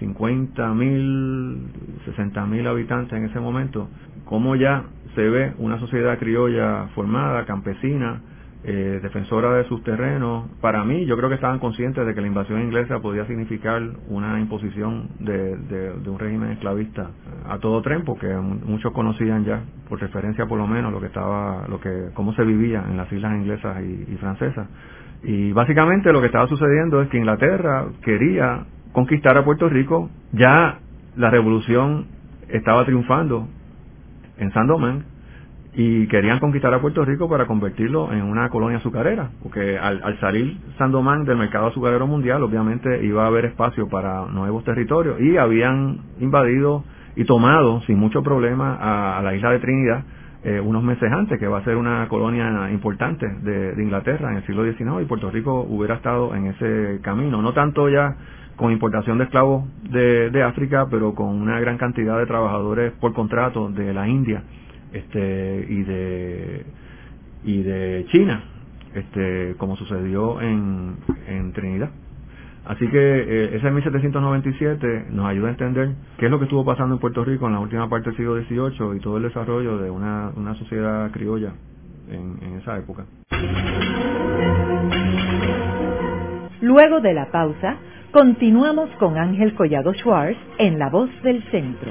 50 mil, 60 mil habitantes en ese momento, como ya se ve una sociedad criolla formada, campesina, eh, defensora de sus terrenos. Para mí, yo creo que estaban conscientes de que la invasión inglesa podía significar una imposición de, un régimen esclavista a todo tren, porque muchos conocían ya, por referencia por lo menos, lo que estaba, lo que, cómo se vivía en las islas inglesas y, y francesas. Y básicamente lo que estaba sucediendo es que Inglaterra quería conquistar a Puerto Rico, ya la revolución estaba triunfando en San Domingo y querían conquistar a Puerto Rico para convertirlo en una colonia azucarera, porque al, salir San Domingo del mercado azucarero mundial, obviamente iba a haber espacio para nuevos territorios y habían invadido y tomado sin mucho problema a, la isla de Trinidad eh, unos meses antes, que va a ser una colonia importante de, de, Inglaterra en el siglo XIX y Puerto Rico hubiera estado en ese camino, no tanto ya con importación de esclavos de, de África, pero con una gran cantidad de trabajadores por contrato de la India este y de y de China este como sucedió en, en Trinidad así que eh, ese 1797 nos ayuda a entender qué es lo que estuvo pasando en Puerto Rico en la última parte del siglo XVIII y todo el desarrollo de una, una sociedad criolla en, en esa época Luego de la pausa, continuamos con Ángel Collado Schwartz en La Voz del Centro.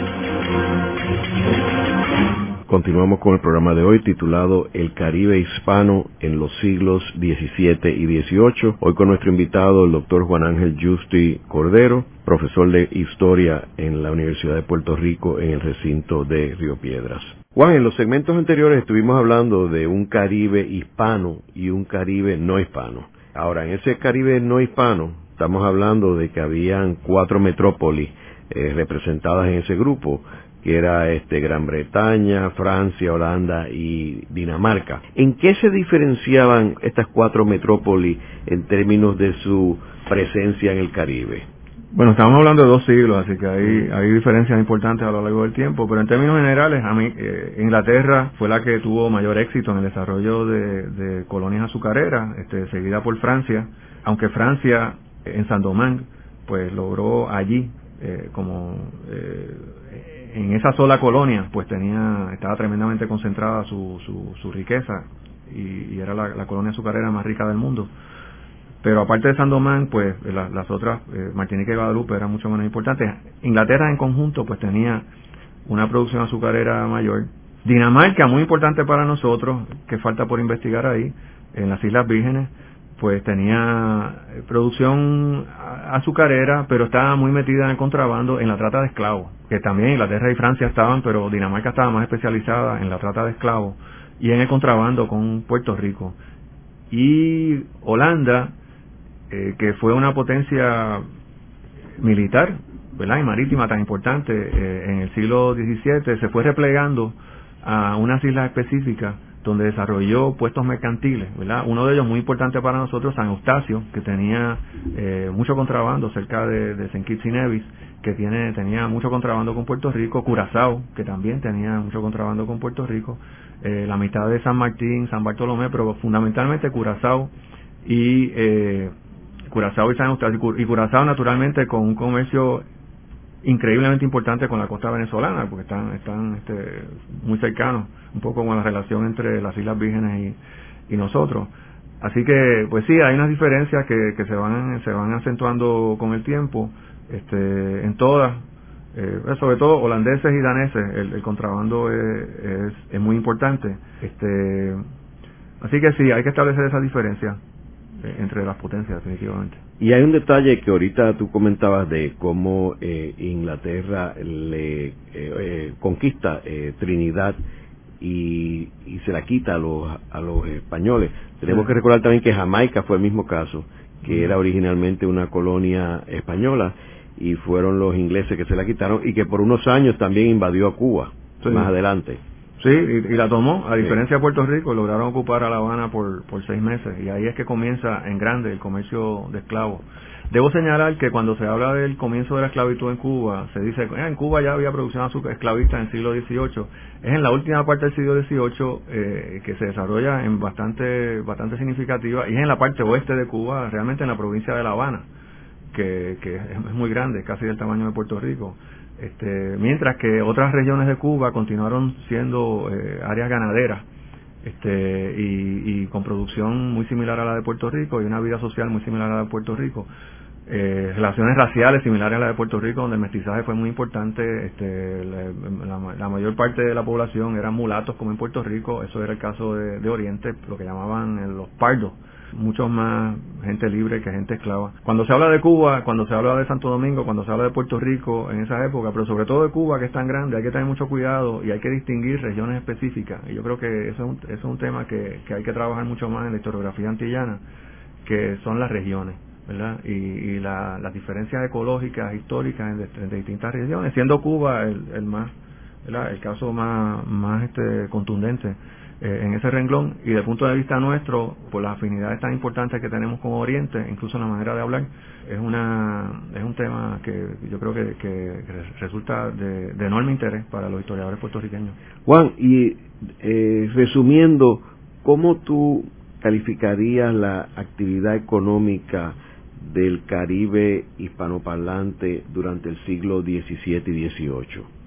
Continuamos con el programa de hoy titulado El Caribe Hispano en los siglos XVII y XVIII. Hoy con nuestro invitado, el doctor Juan Ángel Justi Cordero, profesor de Historia en la Universidad de Puerto Rico en el recinto de Río Piedras. Juan, en los segmentos anteriores estuvimos hablando de un Caribe hispano y un Caribe no hispano. Ahora, en ese Caribe no hispano, estamos hablando de que habían cuatro metrópolis eh, representadas en ese grupo que era este Gran Bretaña, Francia, Holanda y Dinamarca. ¿En qué se diferenciaban estas cuatro metrópolis en términos de su presencia en el Caribe? Bueno, estamos hablando de dos siglos, así que hay, diferencias importantes a lo largo del tiempo, pero en términos generales, a mí, eh, Inglaterra fue la que tuvo mayor éxito en el desarrollo de, colonias azucareras, este, seguida por Francia, aunque Francia en San Domingue, pues logró allí eh, como eh, en esa sola colonia pues tenía estaba tremendamente concentrada su, su, riqueza y, era la, colonia azucarera más rica del mundo. Pero aparte de San Domingo pues las otras eh, y Guadalupe eran mucho menos importantes. Inglaterra en conjunto pues tenía una producción azucarera mayor. Dinamarca muy importante para nosotros que falta por investigar ahí en las Islas Vírgenes pues tenía eh, producción azucarera, pero estaba muy metida en el contrabando en la trata de esclavos, que también Inglaterra y Francia estaban, pero Dinamarca estaba más especializada en la trata de esclavos y en el contrabando con Puerto Rico. Y Holanda, eh, que fue una potencia militar ¿verdad? y marítima tan importante eh, en el siglo XVII, se fue replegando a unas islas específicas donde desarrolló puestos mercantiles, ¿verdad? Uno de ellos muy importante para nosotros, San Eustacio, que tenía eh, mucho contrabando cerca de, de St. Y Nevis, que tiene, tenía mucho contrabando con Puerto Rico, Curazao, que también tenía mucho contrabando con Puerto Rico, eh, la mitad de San Martín, San Bartolomé, pero fundamentalmente Curazao y eh, Curazao y San Eustacio, y Curazao naturalmente con un comercio increíblemente importante con la costa venezolana, porque están, están este, muy cercanos, un poco con la relación entre las Islas Vírgenes y, nosotros. Así que, pues sí, hay unas diferencias que, que se van se van acentuando con el tiempo, este, en todas, eh, sobre todo holandeses y daneses, el, contrabando es, es, muy importante. Este, así que sí, hay que establecer esa diferencia eh, entre las potencias, definitivamente. Y hay un detalle que ahorita tú comentabas de cómo eh, Inglaterra le eh, eh, conquista Trinidad y, se la quita a los, a los españoles. Tenemos que recordar también que Jamaica fue el mismo caso, que era originalmente una colonia española y fueron los ingleses que se la quitaron y que por unos años también invadió a Cuba, más adelante. Sí, y, la tomó, a diferencia de Puerto Rico, lograron ocupar a La Habana por, por seis meses y ahí es que comienza en grande el comercio de esclavos. Debo señalar que cuando se habla del comienzo de la esclavitud en Cuba, se dice que ah, en Cuba ya había producción esclavista en el siglo XVIII. Es en la última parte del siglo XVIII eh, que se desarrolla en bastante, bastante significativa y es en la parte oeste de Cuba, realmente en la provincia de La Habana, que, que es muy grande, casi del tamaño de Puerto Rico. Este, mientras que otras regiones de Cuba continuaron siendo eh, áreas ganaderas este, y, con producción muy similar a la de Puerto Rico y una vida social muy similar a la de Puerto Rico eh, relaciones raciales similares a la de Puerto Rico, donde el mestizaje fue muy importante. Este, la, mayor parte de la población eran mulatos, como en Puerto Rico. Eso era el caso de, Oriente, lo que llamaban eh, los pardos. Mucho más gente libre que gente esclava. Cuando se habla de Cuba, cuando se habla de Santo Domingo, cuando se habla de Puerto Rico en esa época, pero sobre todo de Cuba, que es tan grande, hay que tener mucho cuidado y hay que distinguir regiones específicas. Y yo creo que eso es un, eso es un tema que, hay que trabajar mucho más en la historiografía antillana, que son las regiones y, las diferencias ecológicas, históricas en, distintas regiones, siendo Cuba el, más, el caso más, más este, contundente eh, en ese renglón y desde el punto de vista nuestro, por las afinidades tan importantes que tenemos con Oriente, incluso en la manera de hablar, es una es un tema que yo creo que, resulta de, enorme interés para los historiadores puertorriqueños. Juan, y eh, resumiendo, ¿cómo tú calificarías la actividad económica del Caribe hispanoparlante durante el siglo XVII y XVIII?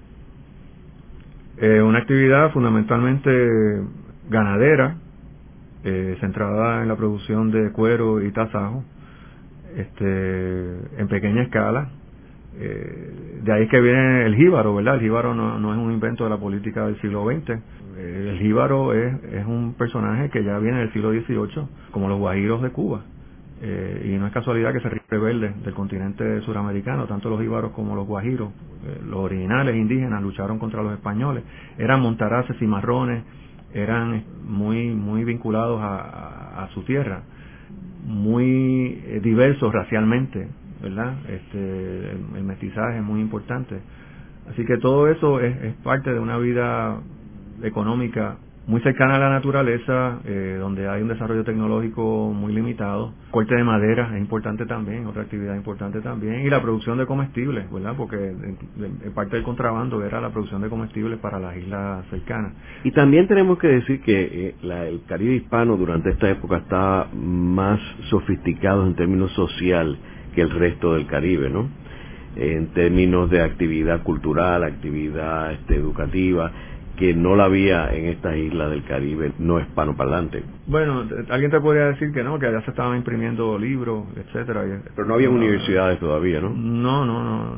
Eh, una actividad fundamentalmente ganadera, eh, centrada en la producción de cuero y tasajo, este, en pequeña escala. Eh, de ahí es que viene el jíbaro, ¿verdad? El jíbaro no, no, es un invento de la política del siglo XX. el jíbaro es, es un personaje que ya viene del siglo XVIII, como los guajiros de Cuba. Eh, y no es casualidad que se rebelde del continente suramericano, tanto los íbaros como los guajiros, eh, los originales indígenas lucharon contra los españoles, eran montaraces y marrones, eran muy muy vinculados a, su tierra, muy eh, diversos racialmente, ¿verdad? Este, el, mestizaje es muy importante. Así que todo eso es parte de una vida económica muy cercana a la naturaleza, eh, donde hay un desarrollo tecnológico muy limitado. Corte de madera es importante también, otra actividad importante también. Y la producción de comestibles, ¿verdad? Porque parte del contrabando era la producción de comestibles para las islas cercanas. Y también tenemos que decir que eh, el Caribe hispano durante esta época está más sofisticado en términos social que el resto del Caribe, ¿no? En términos de actividad cultural, actividad este, educativa que no la había en estas islas del Caribe no hispanoparlante. Bueno, alguien te podría decir que no, que allá se estaban imprimiendo libros, etcétera. Pero no había universidades todavía, ¿no? No, no, no,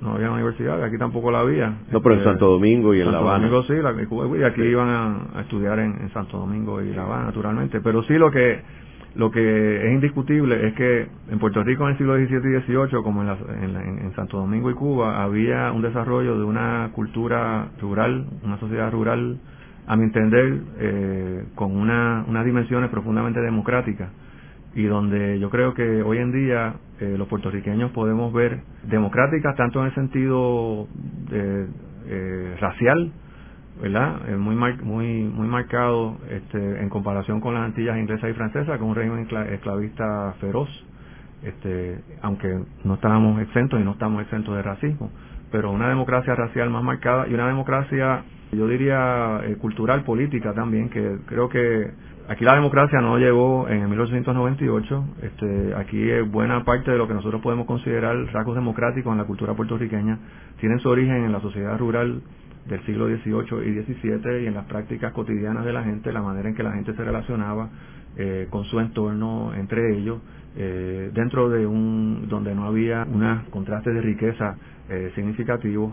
no, había universidades, aquí tampoco la había. No, pero en este, Santo Domingo y en La Habana. Domingo sí, y aquí iban a, estudiar en, en Santo Domingo y La Habana, naturalmente. Pero sí lo que lo que es indiscutible es que en Puerto Rico en el siglo XVII y XVIII, como en, Santo Domingo y Cuba, había un desarrollo de una cultura rural, una sociedad rural, a mi entender, eh, con una, unas dimensiones profundamente democráticas y donde yo creo que hoy en día eh, los puertorriqueños podemos ver democráticas tanto en el sentido de, eh, racial, ¿verdad? muy muy muy marcado este, en comparación con las Antillas inglesas y francesas, con un régimen esclavista feroz, este, aunque no estábamos exentos y no estamos exentos de racismo, pero una democracia racial más marcada y una democracia, yo diría, eh, cultural, política también, que creo que aquí la democracia no llegó en 1898, este, aquí buena parte de lo que nosotros podemos considerar rasgos democráticos en la cultura puertorriqueña tienen su origen en la sociedad rural del siglo XVIII y XVII y en las prácticas cotidianas de la gente, la manera en que la gente se relacionaba eh, con su entorno entre ellos, eh, dentro de un donde no había unos contrastes de riqueza eh, significativos.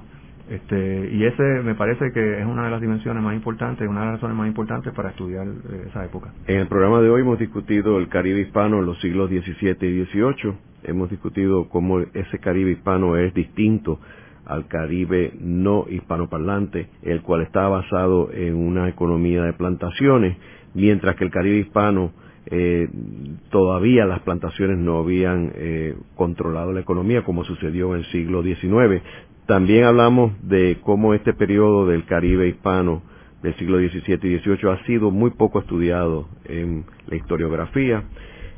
Este, y ese me parece que es una de las dimensiones más importantes, una de las razones más importantes para estudiar esa época. En el programa de hoy hemos discutido el Caribe hispano en los siglos XVII y XVIII. Hemos discutido cómo ese Caribe hispano es distinto al Caribe no hispanoparlante, el cual está basado en una economía de plantaciones, mientras que el Caribe hispano eh, todavía las plantaciones no habían eh, controlado la economía como sucedió en el siglo XIX. También hablamos de cómo este periodo del Caribe hispano del siglo XVII y XVIII ha sido muy poco estudiado en la historiografía.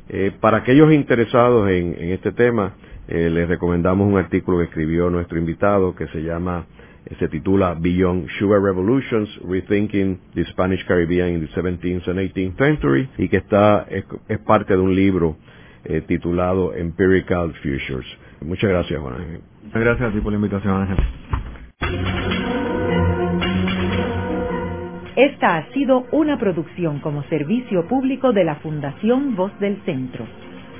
Eh, para aquellos interesados en, este tema, eh, les recomendamos un artículo que escribió nuestro invitado que se llama, se titula Beyond Sugar Revolutions, Rethinking the Spanish Caribbean in the 17th and 18th Century, y que está, es, parte de un libro eh, titulado Empirical Futures. Muchas gracias, Juan Ángel. Muchas gracias a ti por la invitación, Ángel. Esta ha sido una producción como servicio público de la Fundación Voz del Centro.